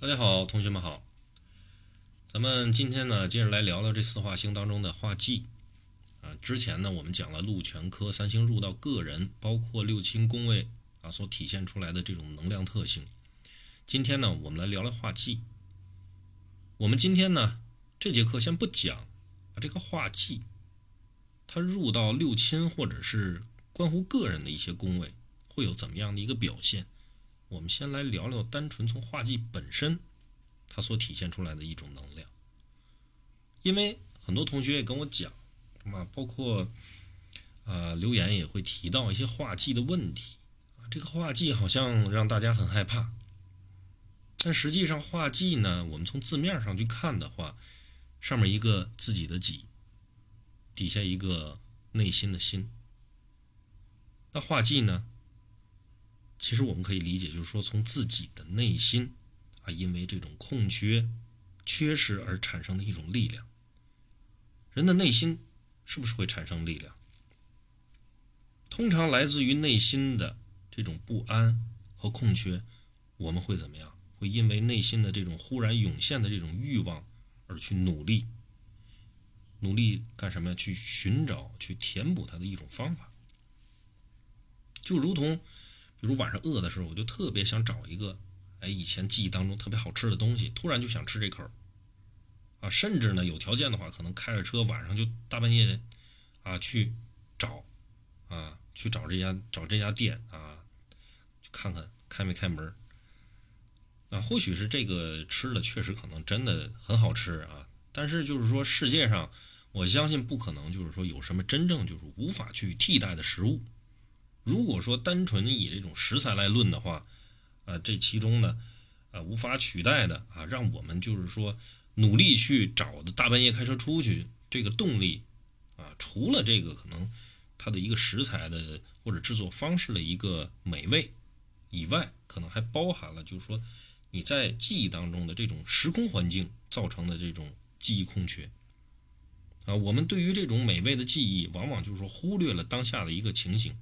大家好，同学们好。咱们今天呢，接着来聊聊这四化星当中的化忌啊。之前呢，我们讲了禄全科三星入到个人，包括六亲宫位啊所体现出来的这种能量特性。今天呢，我们来聊聊化忌。我们今天呢，这节课先不讲啊，这个化忌，它入到六亲或者是关乎个人的一些宫位，会有怎么样的一个表现？我们先来聊聊单纯从画技本身，它所体现出来的一种能量。因为很多同学也跟我讲，啊，包括呃留言也会提到一些画技的问题啊。这个画技好像让大家很害怕，但实际上画技呢，我们从字面上去看的话，上面一个自己的己，底下一个内心的心。那画技呢？其实我们可以理解，就是说从自己的内心啊，因为这种空缺、缺失而产生的一种力量。人的内心是不是会产生力量？通常来自于内心的这种不安和空缺，我们会怎么样？会因为内心的这种忽然涌现的这种欲望而去努力，努力干什么呀？去寻找、去填补它的一种方法，就如同。比如晚上饿的时候，我就特别想找一个，哎，以前记忆当中特别好吃的东西，突然就想吃这口，啊，甚至呢，有条件的话，可能开着车晚上就大半夜的，啊，去找，啊，去找这家找这家店啊，看看开没开门，啊，或许是这个吃的确实可能真的很好吃啊，但是就是说世界上，我相信不可能就是说有什么真正就是无法去替代的食物。如果说单纯以这种食材来论的话，啊，这其中呢，啊，无法取代的啊，让我们就是说努力去找的大半夜开车出去这个动力，啊，除了这个可能它的一个食材的或者制作方式的一个美味以外，可能还包含了就是说你在记忆当中的这种时空环境造成的这种记忆空缺，啊，我们对于这种美味的记忆，往往就是说忽略了当下的一个情形。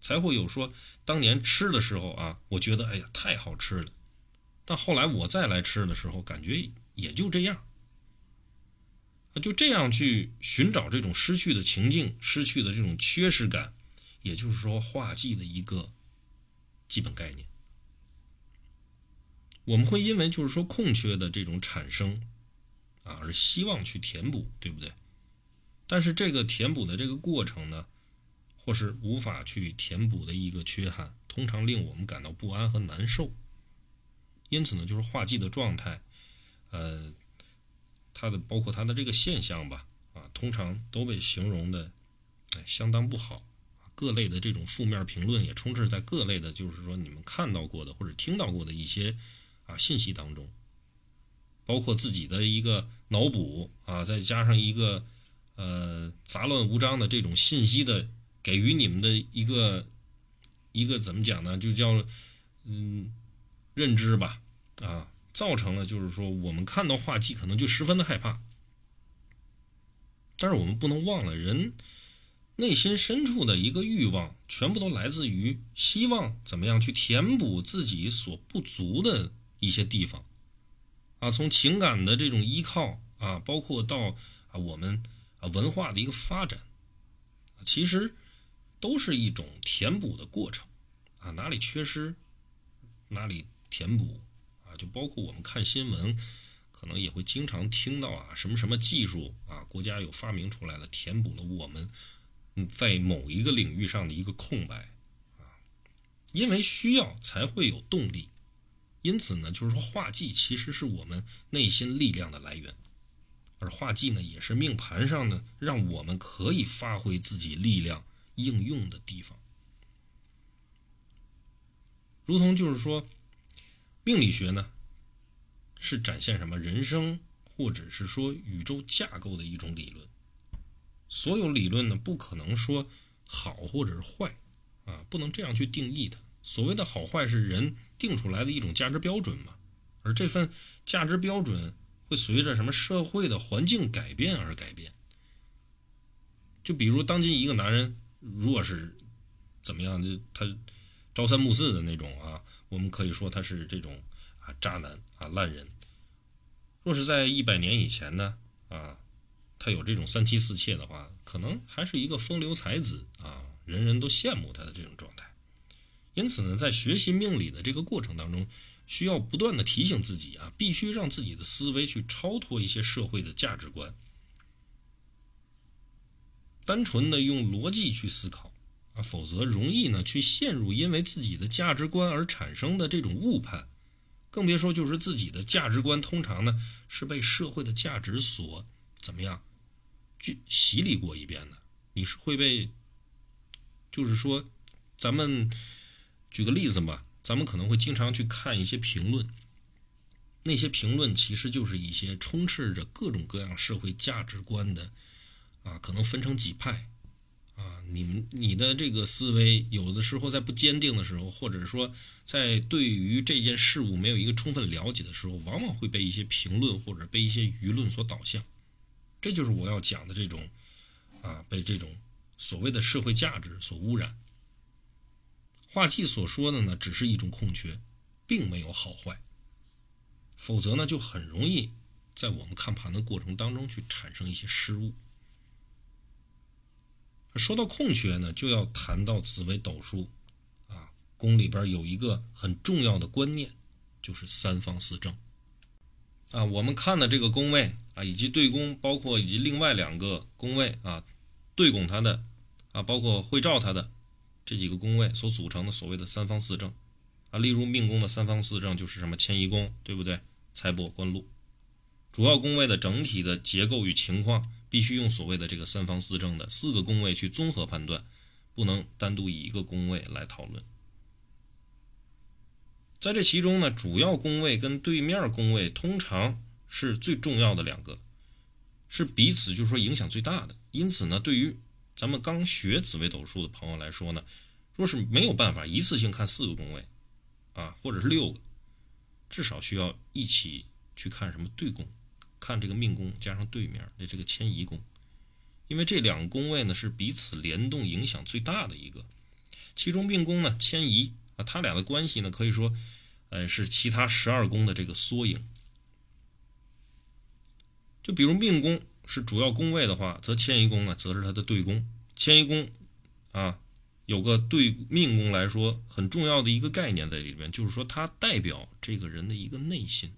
才会有说当年吃的时候啊，我觉得哎呀太好吃了，但后来我再来吃的时候，感觉也就这样。就这样去寻找这种失去的情境、失去的这种缺失感，也就是说画技的一个基本概念。我们会因为就是说空缺的这种产生啊，而希望去填补，对不对？但是这个填补的这个过程呢？或是无法去填补的一个缺憾，通常令我们感到不安和难受。因此呢，就是化忌的状态，呃，它的包括它的这个现象吧，啊，通常都被形容的相当不好。各类的这种负面评论也充斥在各类的，就是说你们看到过的或者听到过的一些啊信息当中，包括自己的一个脑补啊，再加上一个呃杂乱无章的这种信息的。给予你们的一个一个怎么讲呢？就叫嗯认知吧，啊，造成了就是说我们看到画技可能就十分的害怕。但是我们不能忘了，人内心深处的一个欲望，全部都来自于希望怎么样去填补自己所不足的一些地方，啊，从情感的这种依靠啊，包括到啊我们啊文化的一个发展，其实。都是一种填补的过程，啊，哪里缺失，哪里填补，啊，就包括我们看新闻，可能也会经常听到啊，什么什么技术啊，国家有发明出来了，填补了我们在某一个领域上的一个空白，啊，因为需要才会有动力，因此呢，就是说画技其实是我们内心力量的来源，而画技呢，也是命盘上呢，让我们可以发挥自己力量。应用的地方，如同就是说，命理学呢，是展现什么人生或者是说宇宙架构的一种理论。所有理论呢，不可能说好或者是坏啊，不能这样去定义它。所谓的好坏是人定出来的一种价值标准嘛，而这份价值标准会随着什么社会的环境改变而改变。就比如当今一个男人。如果是怎么样，就他朝三暮四的那种啊，我们可以说他是这种啊渣男啊烂人。若是在一百年以前呢啊，他有这种三妻四妾的话，可能还是一个风流才子啊，人人都羡慕他的这种状态。因此呢，在学习命理的这个过程当中，需要不断的提醒自己啊，必须让自己的思维去超脱一些社会的价值观，单纯的用逻辑去思考啊，否则容易呢去陷入因为自己的价值观而产生的这种误判，更别说就是自己的价值观通常呢是被社会的价值所怎么样去洗礼过一遍的，你是会被，就是说咱们举个例子吧。咱们可能会经常去看一些评论，那些评论其实就是一些充斥着各种各样社会价值观的，啊，可能分成几派，啊，你们你的这个思维有的时候在不坚定的时候，或者说在对于这件事物没有一个充分了解的时候，往往会被一些评论或者被一些舆论所导向，这就是我要讲的这种，啊，被这种所谓的社会价值所污染。画技所说的呢，只是一种空缺，并没有好坏。否则呢，就很容易在我们看盘的过程当中去产生一些失误。说到空缺呢，就要谈到紫微斗数啊，宫里边有一个很重要的观念，就是三方四正啊。我们看的这个宫位啊，以及对宫，包括以及另外两个宫位啊，对拱它的啊，包括会照它的。这几个宫位所组成的所谓的三方四正，啊，例如命宫的三方四正就是什么迁移宫，对不对？财帛官禄，主要宫位的整体的结构与情况，必须用所谓的这个三方四正的四个宫位去综合判断，不能单独以一个宫位来讨论。在这其中呢，主要宫位跟对面宫位通常是最重要的两个，是彼此就是说影响最大的。因此呢，对于咱们刚学紫微斗数的朋友来说呢，若是没有办法一次性看四个宫位，啊，或者是六个，至少需要一起去看什么对宫，看这个命宫加上对面的这个迁移宫，因为这两个宫位呢是彼此联动影响最大的一个。其中命宫呢迁移啊，它俩的关系呢可以说，呃，是其他十二宫的这个缩影。就比如命宫。是主要宫位的话，则迁移宫呢，则是它的对宫。迁移宫啊，有个对命宫来说很重要的一个概念在里边，就是说它代表这个人的一个内心。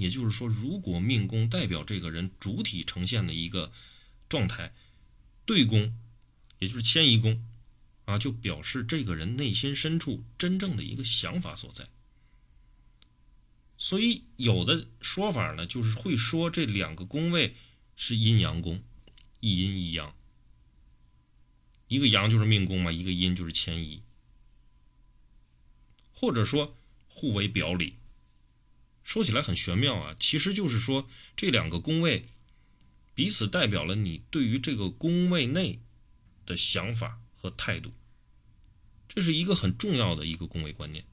也就是说，如果命宫代表这个人主体呈现的一个状态，对宫，也就是迁移宫啊，就表示这个人内心深处真正的一个想法所在。所以有的说法呢，就是会说这两个宫位。是阴阳宫，一阴一阳，一个阳就是命宫嘛，一个阴就是迁移，或者说互为表里。说起来很玄妙啊，其实就是说这两个宫位彼此代表了你对于这个宫位内的想法和态度，这是一个很重要的一个宫位观念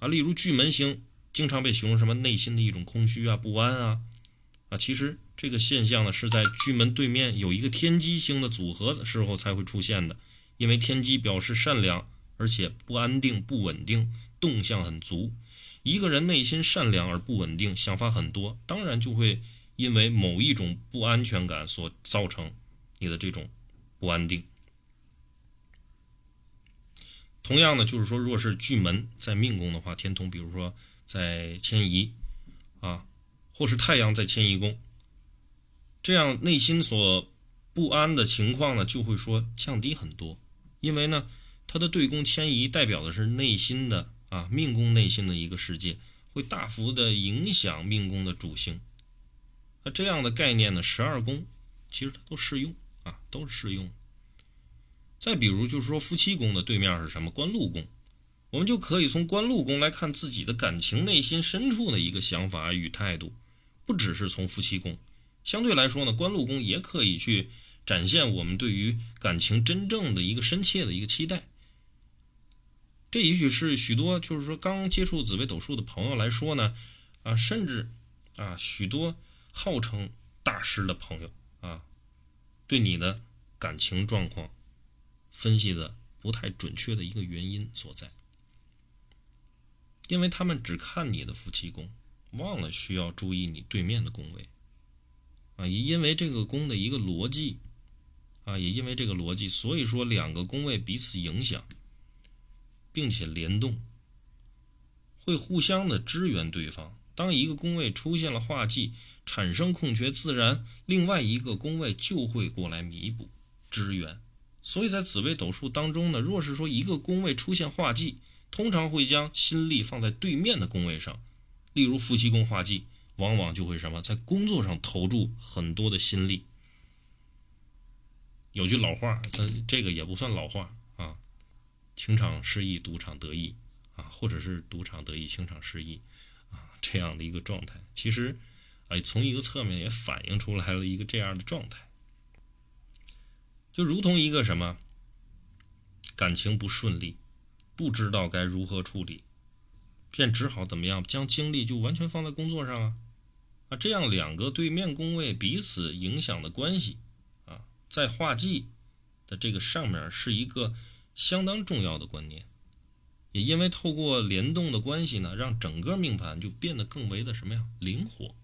啊。例如巨门星经常被形容什么内心的一种空虚啊、不安啊啊，其实。这个现象呢，是在巨门对面有一个天机星的组合的时候才会出现的。因为天机表示善良，而且不安定、不稳定，动向很足。一个人内心善良而不稳定，想法很多，当然就会因为某一种不安全感所造成你的这种不安定。同样呢，就是说，若是巨门在命宫的话，天同，比如说在迁移啊，或是太阳在迁移宫。这样内心所不安的情况呢，就会说降低很多，因为呢，它的对宫迁移代表的是内心的啊命宫内心的一个世界，会大幅的影响命宫的主星。那这样的概念呢，十二宫其实它都适用啊，都适用。再比如就是说夫妻宫的对面是什么？官禄宫，我们就可以从官禄宫来看自己的感情内心深处的一个想法与态度，不只是从夫妻宫。相对来说呢，官禄宫也可以去展现我们对于感情真正的一个深切的一个期待。这也许是许多就是说刚接触紫微斗数的朋友来说呢，啊，甚至啊许多号称大师的朋友啊，对你的感情状况分析的不太准确的一个原因所在，因为他们只看你的夫妻宫，忘了需要注意你对面的宫位。啊，也因为这个宫的一个逻辑啊，也因为这个逻辑，所以说两个宫位彼此影响，并且联动，会互相的支援对方。当一个宫位出现了化忌，产生空缺，自然另外一个宫位就会过来弥补支援。所以在紫微斗数当中呢，若是说一个宫位出现化忌，通常会将心力放在对面的宫位上，例如夫妻宫化忌，往往就会什么，在工作上投注很多的心力。有句老话，这这个也不算老话，情场失意，赌场得意啊，或者是赌场得意，情场失意啊，这样的一个状态，其实，哎，从一个侧面也反映出来了一个这样的状态，就如同一个什么，感情不顺利。不知道该如何处理，便只好怎么样，将精力就完全放在工作上啊！啊，这样两个对面宫位彼此影响的关系啊，在画技的这个上面是一个相当重要的观念。也因为透过联动的关系呢，让整个命盘就变得更为的什么呀，灵活。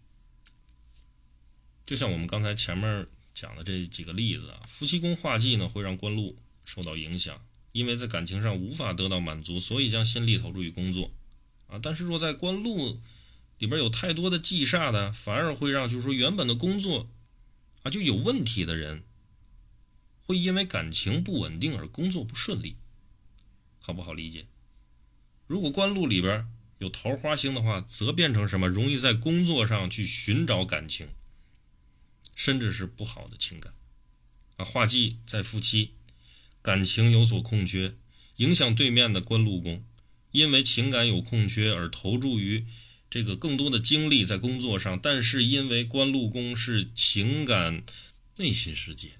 就像我们刚才前面讲的这几个例子啊，夫妻宫化忌呢，会让官禄受到影响。因为在感情上无法得到满足，所以将心力投入于工作，啊，但是若在官禄里边有太多的忌煞的，反而会让就是说原本的工作啊就有问题的人，会因为感情不稳定而工作不顺利，好不好理解？如果官禄里边有桃花星的话，则变成什么？容易在工作上去寻找感情，甚至是不好的情感，啊，化忌在夫妻。感情有所空缺，影响对面的官禄宫，因为情感有空缺而投注于这个更多的精力在工作上，但是因为官禄宫是情感内心世界，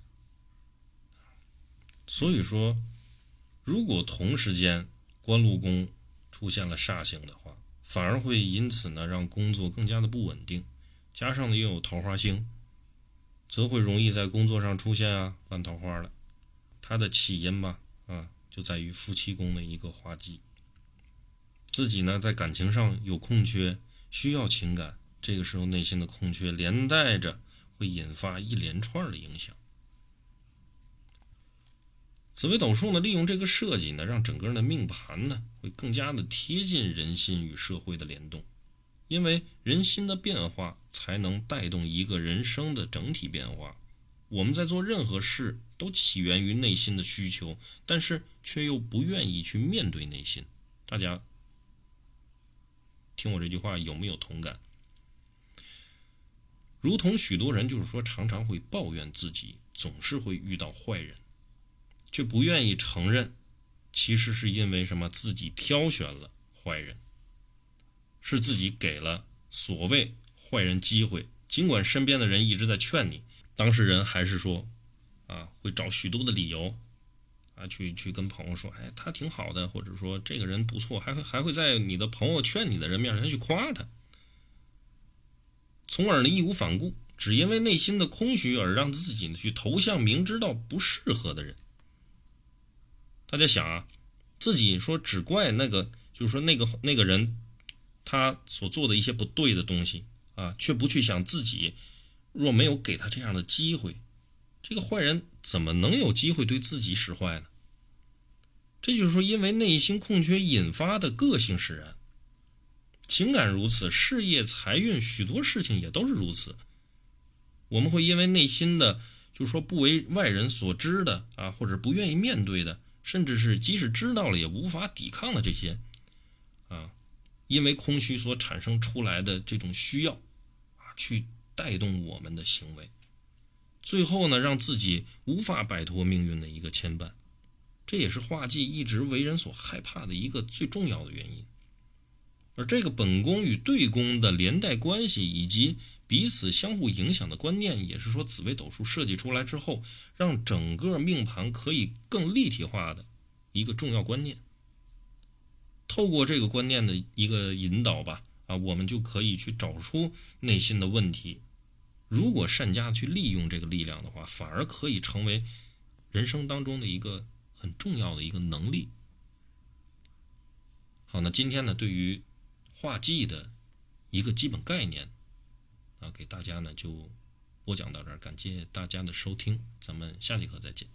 所以说，如果同时间官禄宫出现了煞星的话，反而会因此呢让工作更加的不稳定，加上呢又有桃花星，则会容易在工作上出现啊烂桃花了。它的起因吧，啊，就在于夫妻宫的一个化忌。自己呢，在感情上有空缺，需要情感，这个时候内心的空缺，连带着会引发一连串的影响。紫微斗数呢，利用这个设计呢，让整个人的命盘呢，会更加的贴近人心与社会的联动，因为人心的变化，才能带动一个人生的整体变化。我们在做任何事都起源于内心的需求，但是却又不愿意去面对内心。大家听我这句话有没有同感？如同许多人就是说，常常会抱怨自己总是会遇到坏人，却不愿意承认，其实是因为什么？自己挑选了坏人，是自己给了所谓坏人机会，尽管身边的人一直在劝你。当事人还是说，啊，会找许多的理由，啊，去去跟朋友说，哎，他挺好的，或者说这个人不错，还会还会在你的朋友劝你的人面前去夸他，从而呢义无反顾，只因为内心的空虚而让自己呢去投向明知道不适合的人。大家想啊，自己说只怪那个，就是说那个那个人，他所做的一些不对的东西啊，却不去想自己。若没有给他这样的机会，这个坏人怎么能有机会对自己使坏呢？这就是说，因为内心空缺引发的个性使然，情感如此，事业、财运，许多事情也都是如此。我们会因为内心的，就是说不为外人所知的啊，或者不愿意面对的，甚至是即使知道了也无法抵抗的这些啊，因为空虚所产生出来的这种需要啊，去。带动我们的行为，最后呢，让自己无法摆脱命运的一个牵绊，这也是画技一直为人所害怕的一个最重要的原因。而这个本宫与对宫的连带关系以及彼此相互影响的观念，也是说紫微斗数设计出来之后，让整个命盘可以更立体化的一个重要观念。透过这个观念的一个引导吧。啊，我们就可以去找出内心的问题。如果善加去利用这个力量的话，反而可以成为人生当中的一个很重要的一个能力。好，那今天呢，对于画技的一个基本概念啊，给大家呢就播讲到这儿，感谢大家的收听，咱们下节课再见。